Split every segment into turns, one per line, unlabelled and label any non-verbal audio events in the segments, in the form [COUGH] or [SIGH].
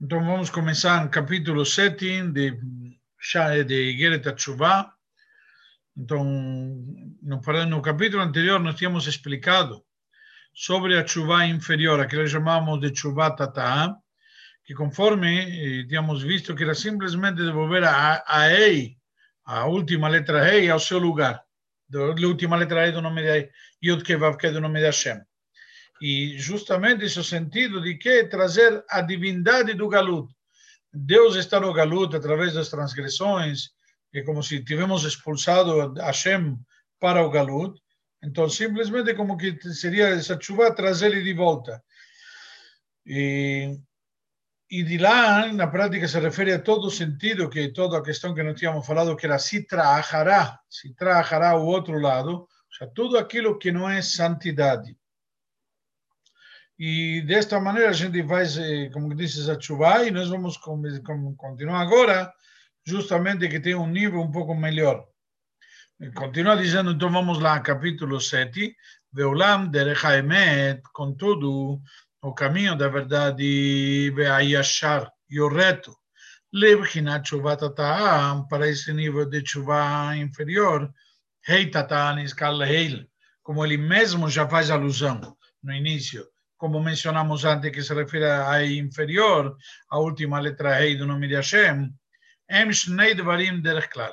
Então vamos começar no capítulo 7 de, de Igeret Tshuva. Então, no, no capítulo anterior nós tínhamos explicado sobre a chuva inferior, a que nós chamamos de chuva tata, que conforme eh, tínhamos visto que era simplesmente devolver a, a EI, a última letra EI, ao seu lugar. A última letra EI do nome de Yud Kevav, que é do nome de Hashem. E justamente esse é o sentido de que trazer a divindade do Galut. Deus está no Galut através das transgressões, é como se tivéssemos expulsado Hashem para o Galut. Então, simplesmente como que seria essa chuva trazer ele de volta. E, e de lá, na prática, se refere a todo o sentido, que toda a questão que nós tínhamos falado, que era Sitra Ahará, Sitra Ahará, o outro lado, ou seja, tudo aquilo que não é santidade. E desta maneira a gente faz, como disse, a chuva e nós vamos continuar agora, justamente que tem um nível um pouco melhor. Continua dizendo, então vamos lá, capítulo 7, Veolam derech haemet, contudo, o caminho da verdade, ve'ayashar, e o reto, lebchinat chuvat ta'am, para esse nível de chuva inferior, hei ta'am iskal heil, como ele mesmo já faz alusão no início, como mencionamos antes, que se refere a inferior, a última letra Rei do nome de Hashem.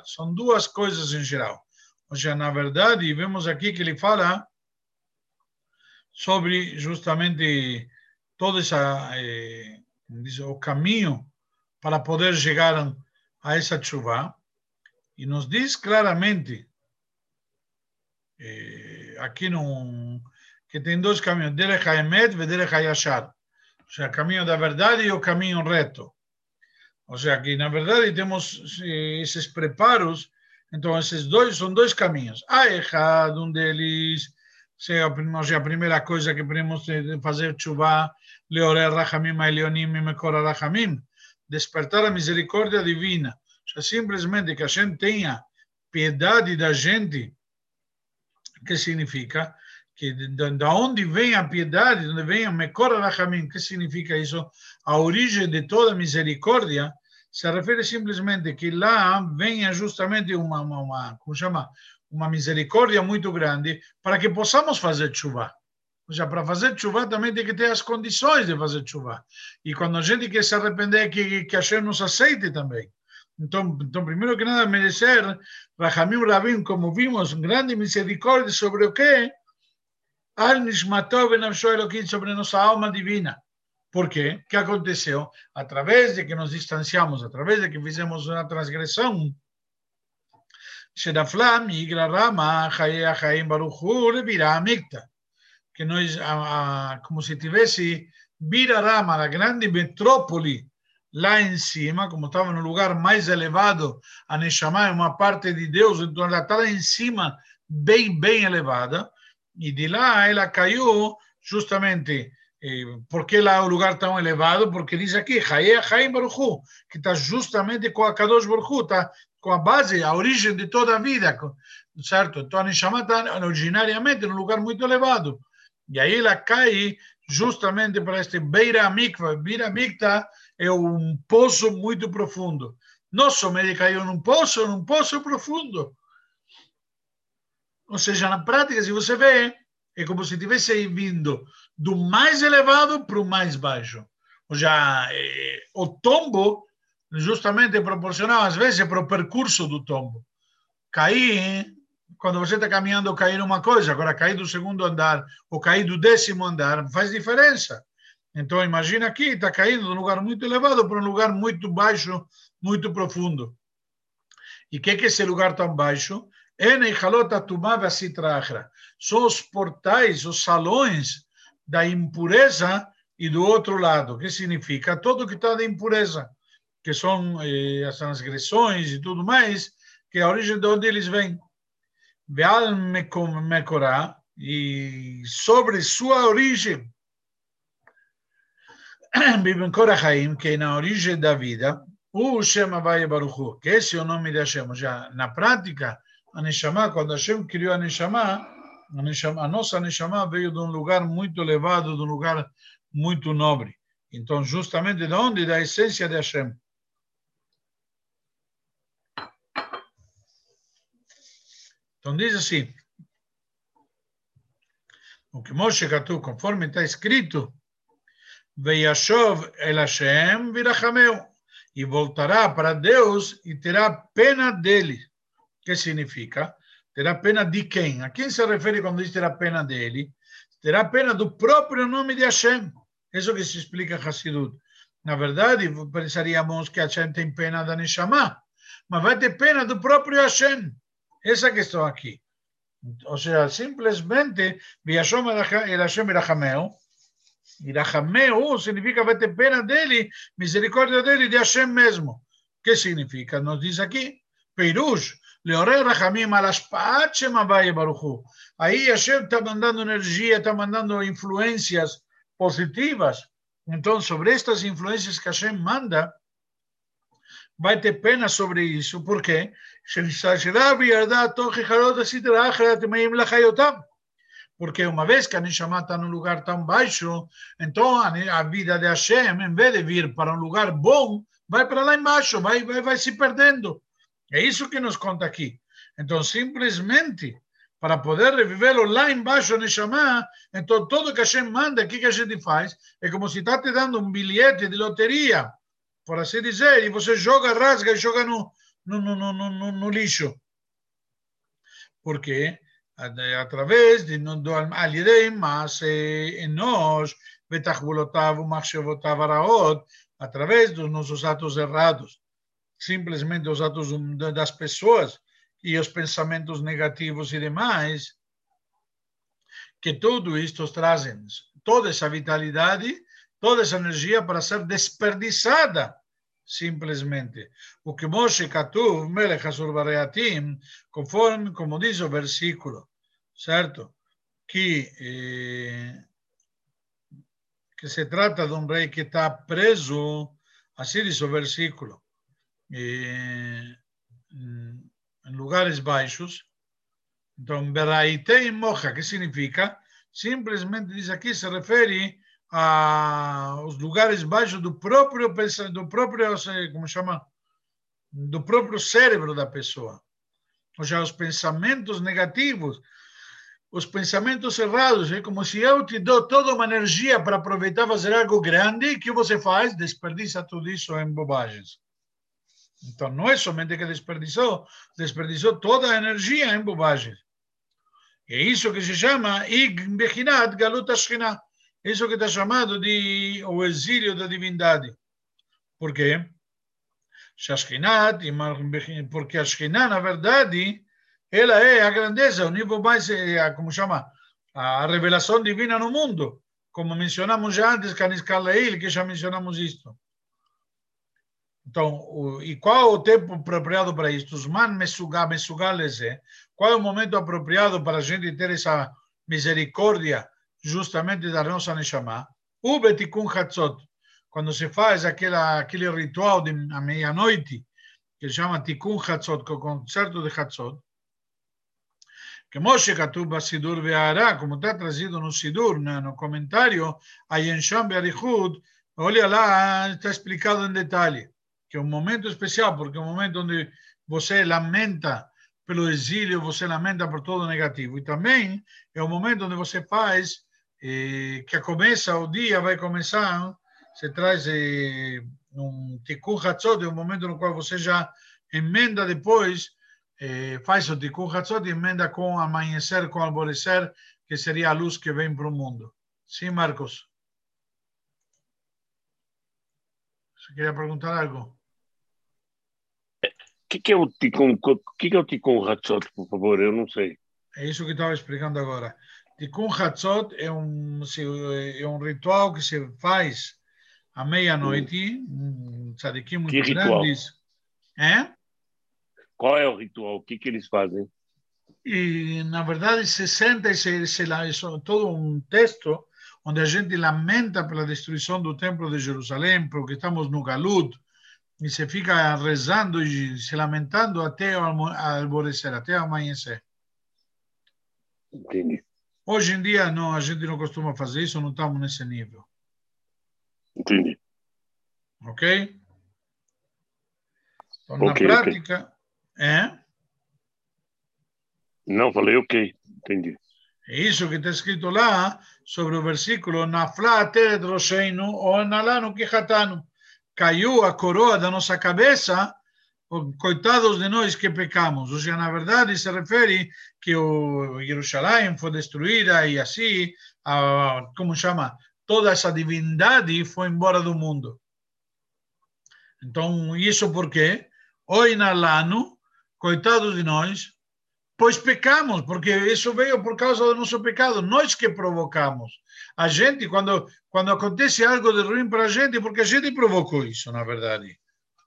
São duas coisas em geral. Ou seja, na verdade, vemos aqui que ele fala sobre justamente todo essa, eh, o caminho para poder chegar a essa chuva. E nos diz claramente, eh, aqui no que tem dois caminhos, Derech HaEmet e Derech HaYashar. Ou seja, caminho da verdade e o caminho reto. Ou seja, que na verdade temos esses preparos, então esses dois são dois caminhos. Há errado um deles, seja, a primeira coisa que podemos fazer chuva, leorer rachamim aelionim e mekora rachamim, despertar a misericórdia divina. Ou seja, simplesmente que a gente tenha piedade da gente, que significa que de onde vem a piedade, de onde vem a Mekor Rachamim, que significa isso? A origem de toda misericórdia se refere simplesmente que lá venha justamente uma, uma, uma como chama? Uma misericórdia muito grande para que possamos fazer chuva. Ou seja, para fazer chuva também tem que ter as condições de fazer chuva. E quando a gente quer se arrepender, que, que Hashem nos aceite também. Então, então, primeiro que nada, merecer Rahamim Rabim, como vimos, grande misericórdia sobre o que? Al Nishmatov Benavsho Elohim sobre nossa alma divina. Por quê? O que aconteceu? Através de que nos distanciamos, através de que fizemos uma transgressão, Shedafla migra rama chaye achaim baruchu levira amicta. Que nós, como se tivesse vira rama, a grande metrópole lá em cima, como estava no lugar mais elevado, a Neshama é uma parte de Deus, então ela está lá em cima, bem, bem elevada, e de lá ela caiu justamente eh, porque lá é o lugar tão elevado, porque diz aqui, Haim Baruchu, que está justamente com a Kadosh Baruchu, está com a base, a origem de toda a vida, certo? Então a Neshama está originariamente num lugar muito elevado. E aí ela cai justamente para este Beira Mikva. Beira Mikta é um poço muito profundo. Nosso médico caiu num poço, num poço profundo. Ou seja, na prática, se você vê, é como se estivesse vindo do mais elevado para o mais baixo. Ou seja, é, o tombo justamente é proporcional, às vezes, para o percurso do tombo. Cair, quando você está caminhando, cair uma coisa, agora cair do segundo andar ou cair do décimo andar, faz diferença. Então, imagina aqui, está caindo de um lugar muito elevado para um lugar muito baixo, muito profundo. E o que é esse lugar tão baixo? São os portais, os salões da impureza e do outro lado, que significa todo que está de impureza, que são eh, as transgressões e tudo mais, que é a origem de onde eles vêm. Veal Mekorá, e sobre sua origem, [CLEARS THROAT] Bibem Korahaim, que é na origem da vida, o Shem Havaya Baruchu, que esse é o nome de Hashem. Já na prática, a Neshama, quando Hashem criou a Neshama, a, Neshama, a nossa Neshama veio de um lugar muito elevado, de um lugar muito nobre. Então, justamente de onde? Da essência de Hashem. Então, diz assim, o que Moshe Katu, conforme está escrito, Veiashov el Hashem virachameu, e voltará para Deus e terá pena dele. Que significa? Terá pena de quem? A quem se refere quando diz terá pena dele? Terá pena do próprio nome de Hashem. Isso que se explica em Hassidut. Na verdade, pensaríamos que Hashem tem pena da Neshama, mas vai ter pena do próprio Hashem. Essa questão aqui. Ou seja, simplesmente, Viashom Hashem Irachameu, Irachameu significa vai ter pena dele, misericórdia dele, de Hashem mesmo. Que significa? Nos diz aqui, Peirush, Leorei Rachamim al Ashpaat Shem Baruchu. Aí Hashem está mandando energia, está mandando influências positivas. Então, sobre estas influências que Hashem manda, vai ter pena sobre isso. Por quê? Porque uma vez que a Neshama está num lugar tão baixo, então a vida de Hashem, em vez de vir para um lugar bom, vai para lá embaixo, vai, vai, vai se perdendo. É isso que nos conta aqui. Então, simplesmente, para poder revivê-lo lá embaixo, Neshama, então tudo que Hashem manda, o que, que a gente faz? É como se está te dando um bilhete de loteria, por assim dizer, e você joga, rasga e joga no, no, no, no, no, no lixo. Por quê? através de do על ידי מעשה אנוש ותחבולותיו ומחשבותיו הרעות, através dos nossos atos errados simplesmente os atos das pessoas e os pensamentos negativos e demais, que tudo isto trazem toda essa vitalidade, toda essa energia para ser desperdiçada, simplesmente. O que Moshe Katuv, Melech Asur Bareatim, conforme, como diz o versículo, certo? Que, eh, que se trata de um rei que está preso, assim diz o versículo, em lugares baixos. Então, Beraitei Moja, que significa? Simplesmente diz aqui, se refere aos lugares baixos do próprio, do próprio, como chama? Do próprio cérebro da pessoa. Ou seja, os pensamentos negativos, os pensamentos errados. É como se eu te dou toda uma energia para aproveitar fazer algo grande, que você faz? Desperdiça tudo isso em bobagens. Então, não é somente que desperdiçou, desperdiçou toda a energia em bobagens. É isso que se chama Igbechinat Galut Ashkinah. Isso que está chamado de o exílio da divindade. Por quê? Porque a na verdade, ela é a grandeza, o nível mais, como chama, a revelação divina no mundo. Como mencionamos já antes, que já mencionamos isto. Então, o, e qual é o tempo apropriado para isso? Os man mesugal, é? Qual é o momento apropriado para a gente ter essa misericórdia justamente da nossa Neshama? O Betikun Hatzot, quando se faz aquela, aquele ritual de meia-noite, que se chama Tikun Hatzot, que é o concerto de Hatzot, que Moshe Katuba Sidur Ve'ara, como está trazido no Sidur, no comentário, a Yensham Be'arichud, olha lá, está explicado em detalhe que é um momento especial, porque é um momento onde você lamenta pelo exílio, você lamenta por todo o negativo. E também é um momento onde você faz, eh, que começa o dia, vai começar, você traz eh, um tikkun hatzot, é um momento no qual você já emenda depois, eh, faz o tikkun hatzot e emenda com amanhecer, com alvorecer, que seria a luz que vem para o mundo. Sim, Marcos? Você queria perguntar algo?
Que, que é o Ticum? O que, que é o Ticum Hatzot, por favor? Eu não sei.
É isso que estava explicando agora. Ticum Hatzot é um, é um ritual que se faz à meia-noite, um tzadikim muito que grandes. É?
Qual é o ritual? O que, que eles fazem?
E, na verdade, se senta e se, se, é todo um texto onde a gente lamenta pela destruição do templo de Jerusalém, porque estamos no Galut, e se fica rezando e se lamentando até alvorecer, até amanhecer.
Entendi.
Hoje em dia não, a gente não costuma fazer isso, não estamos nesse nível.
Entendi.
Ok? Então, na
Ok, ok.
prática, é,
Não, falei ok. Entendi.
é isso que está escrito lá sobre o versículo Nafla teret rosheinu ou nalanu quijatanu. Caiu a coroa da nossa cabeça, coitados de nós que pecamos. Ou seja, na verdade, se refere que o Jerusalém foi destruída e assim, a, como chama, toda essa divindade foi embora do mundo. Então, isso por quê? Oi nalanu, coitados de nós, pois pecamos, porque isso veio por causa do nosso pecado, nós que provocamos. A gente, quando, quando acontece algo de ruim para a gente, porque a gente provocou isso, na verdade.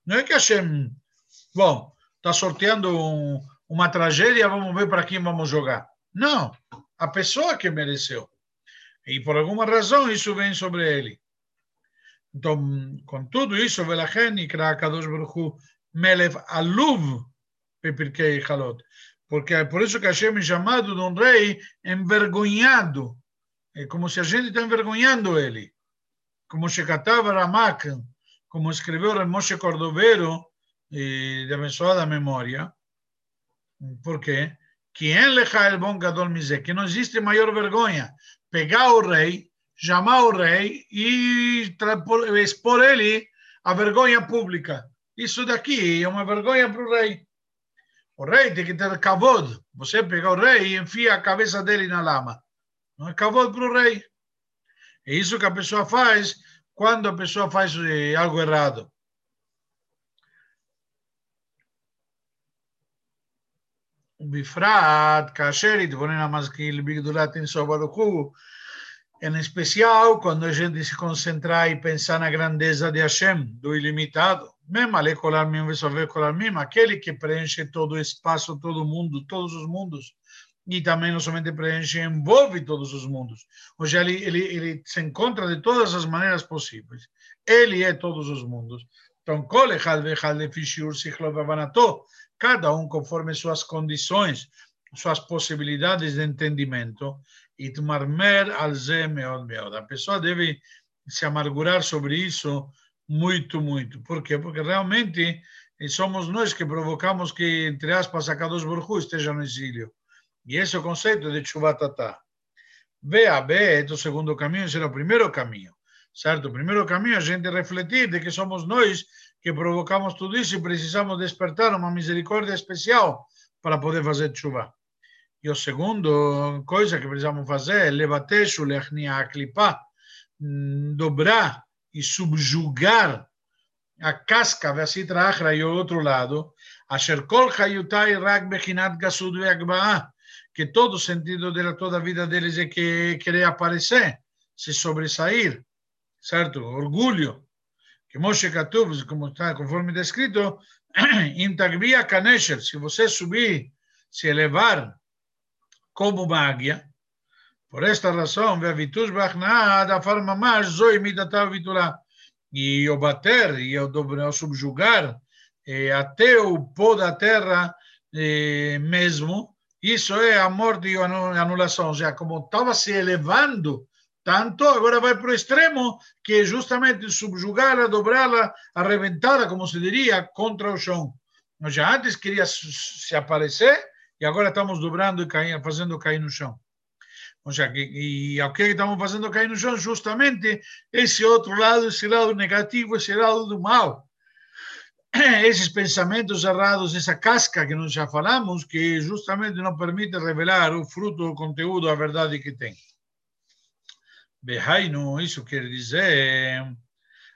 Não é que a Hashem, bom, está sorteando um- uma tragédia, vamos ver para quem vamos jogar. Não, a pessoa que mereceu. E por alguma razão isso vem sobre ele. Então, com tudo isso, Velachen e Kadosh Baruch Hu, Melech Aluv, Pepirkei Halot. Porque é por isso que Hashem é chamado de um rei envergonhado. É como se a gente está envergonhando ele. Como Shekatav Ramak, como escreveu o Moshe Cordovero, de abençoada memória. Por quê? Quem lecha el bom gadol mise, que não existe maior vergonha. Pegar o rei, chamar o rei e expor ele a vergonha pública. Isso daqui é uma vergonha para o rei. O rei tem que ter kavod. Você pega o rei e enfia a cabeça dele na lama. Não é kavod para o rei. É isso que a pessoa faz quando a pessoa faz eh, algo errado. ובפרט כאשר יתבונן המשכיל בגדולת אינסוף ברוך הוא, em especial quando a gente se concentrar e pensar na grandeza de Hashem, do ilimitado. Mesmo ale colar mim, resolver colar mim, aquele que preenche todo o espaço, todo o mundo, todos os mundos, e também não somente preenche, envolve todos os mundos. Ou seja, ele, ele, ele se encontra de todas as maneiras possíveis. Ele é todos os mundos. Então, cada um conforme suas condições, suas possibilidades de entendimento. A pessoa deve se amargurar sobre isso muito, muito. Por quê? Porque realmente eh, somos nós que provocamos que, entre aspas, a Kadosh Baruch esteja no exílio e esse conceito de Chubatatá. veja é o segundo caminho, será o primeiro caminho, certo? O primeiro caminho é a gente refletir de que somos nós que provocamos tudo isso e precisamos despertar uma misericórdia especial para poder fazer chuva. E o segundo coisa que precisamos fazer é o lechnia aklipá, dobrar e subjugar a casca ve'asitra achra e o outro lado, asher kol hayutai rag bechinat gasud ve'agba'a, que todo sentido dela, toda a vida deles é que querer aparecer, se sobressair, certo? Orgulho. Que Moshe Katuv, como está, conforme está escrito, [CLEARS THROAT] intagvia kanesher, se você subir, se elevar como uma águia, por esta razão, ve'avitus ba'achna'a adafar mamash zoi. E o bater, e o subjugar, eh, até o pó da terra eh, mesmo, isso é a morte e a anu- anulação. Seja, como estava se elevando tanto, agora vai para o extremo, que é justamente subjugá-la, dobrá-la, arrebentá-la, como se diria, contra o chão. Ou seja, antes queria se aparecer, e agora estamos dobrando e caindo, fazendo cair no chão. Ou seja, que, e o que estamos fazendo cair no chão? Justamente esse outro lado, esse lado negativo, esse lado do mal. [CLEARS THROAT] Esses pensamentos errados, essa casca que nós já falamos, que justamente não permite revelar o fruto, o conteúdo, a verdade que tem. Behainu, isso quer dizer,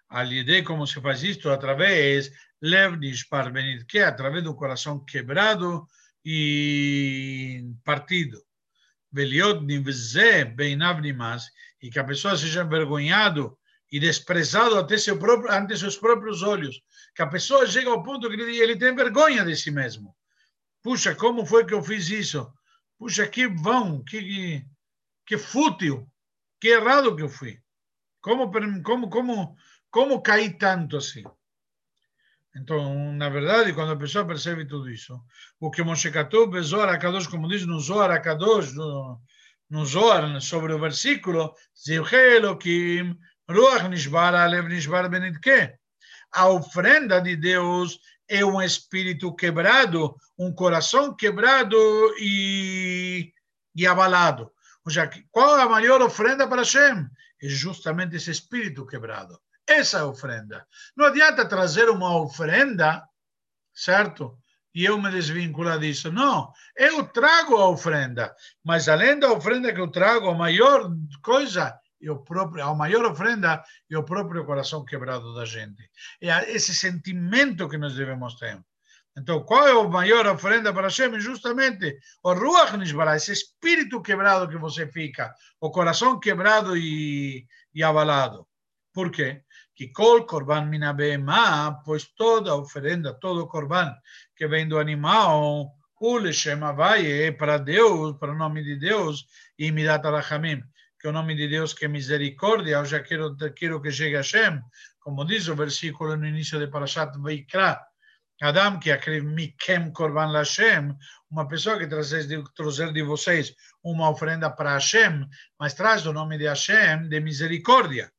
alidei como se faz isto, através, lev nishpar benit, que é através do coração quebrado e partido. Veliot nivze beinav nimas, e que a pessoa seja envergonhado e desprezado até seu próprio, ante seus próprios olhos. Que a pessoa chega ao ponto que ele, ele tem vergonha de si mesmo. Puxa, como foi que eu fiz isso? Puxa, que vão, que, que fútil, que errado que eu fui. Como, como, como, como caí tanto assim? Então, na verdade, quando a pessoa percebe tudo isso, o que Moshe Katuv, Zohar Akadosh, como diz no Zohar Akadosh, no, no Zohar, sobre o versículo, Zilche Elohim, Ruach Nishbara, Alev Nishbar Benitke. A ofrenda de Deus é um espírito quebrado, um coração quebrado e, e abalado. Ou seja, qual a maior ofrenda para Hashem? É justamente esse espírito quebrado. Essa é a ofrenda. Não adianta trazer uma ofrenda, certo? E eu me desvincular disso. Não, eu trago a ofrenda, mas além da ofrenda que eu trago, a maior coisa e o próprio, a maior ofrenda é o próprio coração quebrado da gente. É esse sentimento que nós devemos ter. Então, qual é a maior ofrenda para Hashem? Justamente o Ruach Nishbará, esse espírito quebrado que você fica, o coração quebrado e, e abalado. Por quê? Que kol korban minabema, pois toda oferenda, todo korban que vem do animal, o Leshem para Deus, para o nome de Deus, e Midat Alachamim que o nome de Deus que é misericórdia, eu já quero, quero que chegue a Hashem, como diz o versículo no início de Parashat Vaikra, Adam que aquele Mikem Korban Hashem, uma pessoa que traz de, trazer de vocês uma oferenda para Hashem, mas traz o nome de Hashem de misericórdia,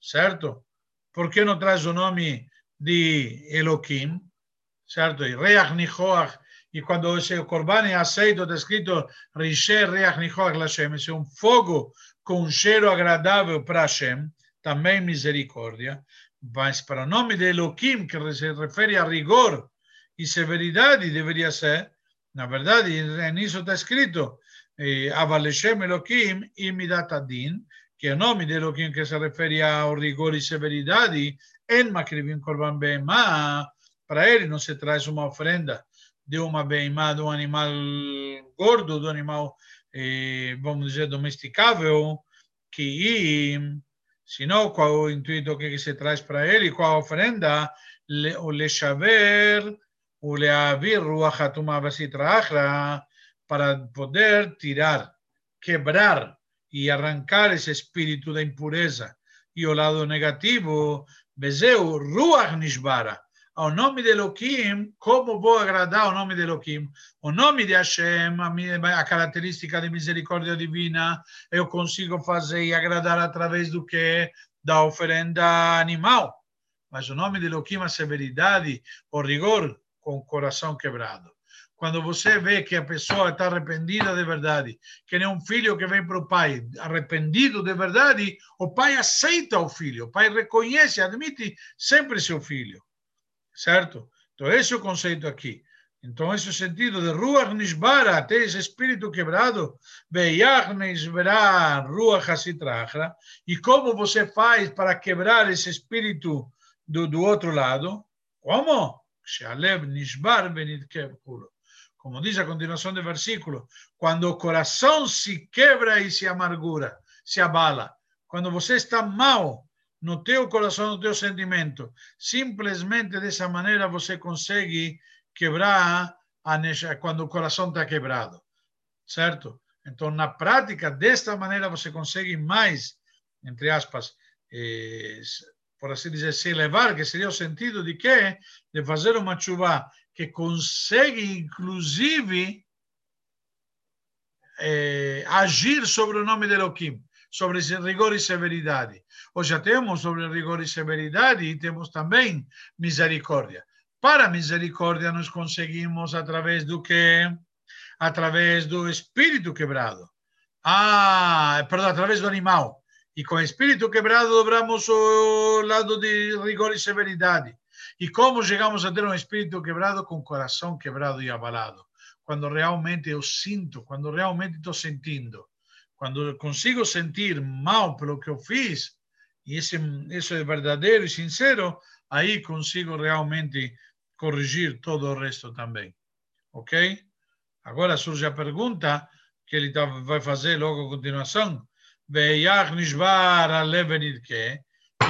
certo? Por que não traz o nome de Elohim, certo? E Reach Nichoach, e quando esse Korban é aceito, está escrito Rishe Reach Nichoach Hashem, esse é um fogo com cheiro agradável para Hashem, também misericórdia, mas para o nome de Elohim, que se refere a rigor e severidade, deveria ser, na verdade, nisso está escrito, Avaleshem Elohim e Midat que é o nome de Elohim que se refere ao rigor e severidade, en Makrivim Korban Be'emah, para ele não se traz uma ofrenda de uma beimá, de um animal gordo, de um animal eh, vamos dizer, domesticável, que senão qual o intuito que se traz para ele, qual a ofrenda, o lechaver, o leavir ruach hatuma para poder tirar, quebrar e arrancar esse espírito da impureza. E o lado negativo, bezeu ruach nishbara, ao nome de Elohim, como vou agradar ao nome de Elohim? O nome de Hashem, a, a característica de misericórdia divina, eu consigo fazer e agradar através do que? Da oferenda animal. Mas o nome de Elohim, a severidade, o rigor, com o coração quebrado. Quando você vê que a pessoa está arrependida de verdade, que nem um filho que vem para o pai arrependido de verdade, o pai aceita o filho, o pai reconhece, admite sempre seu filho certo? Então, esse é o conceito aqui. Então, esse é o sentido de Ruach Nishbara, ter esse espírito quebrado, Beyach Nishbara, Ruach Hasitrachra, e como você faz para quebrar esse espírito do, do outro lado? Como? Shalev Nishbar Benitkev Kuro. Como diz a continuação do versículo, quando o coração se quebra e se amargura, se abala, quando você está mal, no teu coração, no teu sentimento. Simplesmente dessa maneira você consegue quebrar a, quando o coração está quebrado, certo? Então, na prática, desta maneira você consegue mais, entre aspas, eh, por assim dizer, se elevar, que seria o sentido de quê? De fazer uma chuva que consegue, inclusive, eh, agir sobre o nome de Elohim sobre rigor e severidade. Hoje já temos sobre rigor e severidade e temos também misericórdia. Para misericórdia nós conseguimos através do que? Através do espírito quebrado. Ah, perdão, através do animal. E com espírito quebrado dobramos o lado de rigor e severidade. E como chegamos a ter um espírito quebrado com o coração quebrado e abalado? Quando realmente eu sinto, quando realmente estou sentindo quando consigo sentir mal pelo que eu fiz, e esse, isso é verdadeiro e sincero, aí consigo realmente corrigir todo o resto também. Ok? Agora surge a pergunta que ele tá, vai fazer logo a continuação.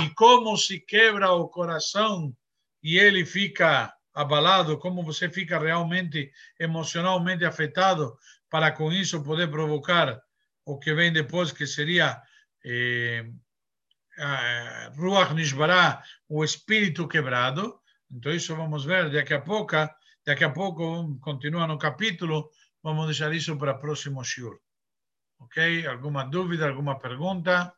E como se quebra o coração e ele fica abalado, como você fica realmente emocionalmente afetado para com isso poder provocar o que vem depois, que seria eh, Ruach Nishbará, o espírito quebrado. Então, isso vamos ver daqui a pouco. Daqui a pouco, continua no capítulo, vamos deixar isso para o próximo shiur. Ok? Alguma dúvida, alguma pergunta?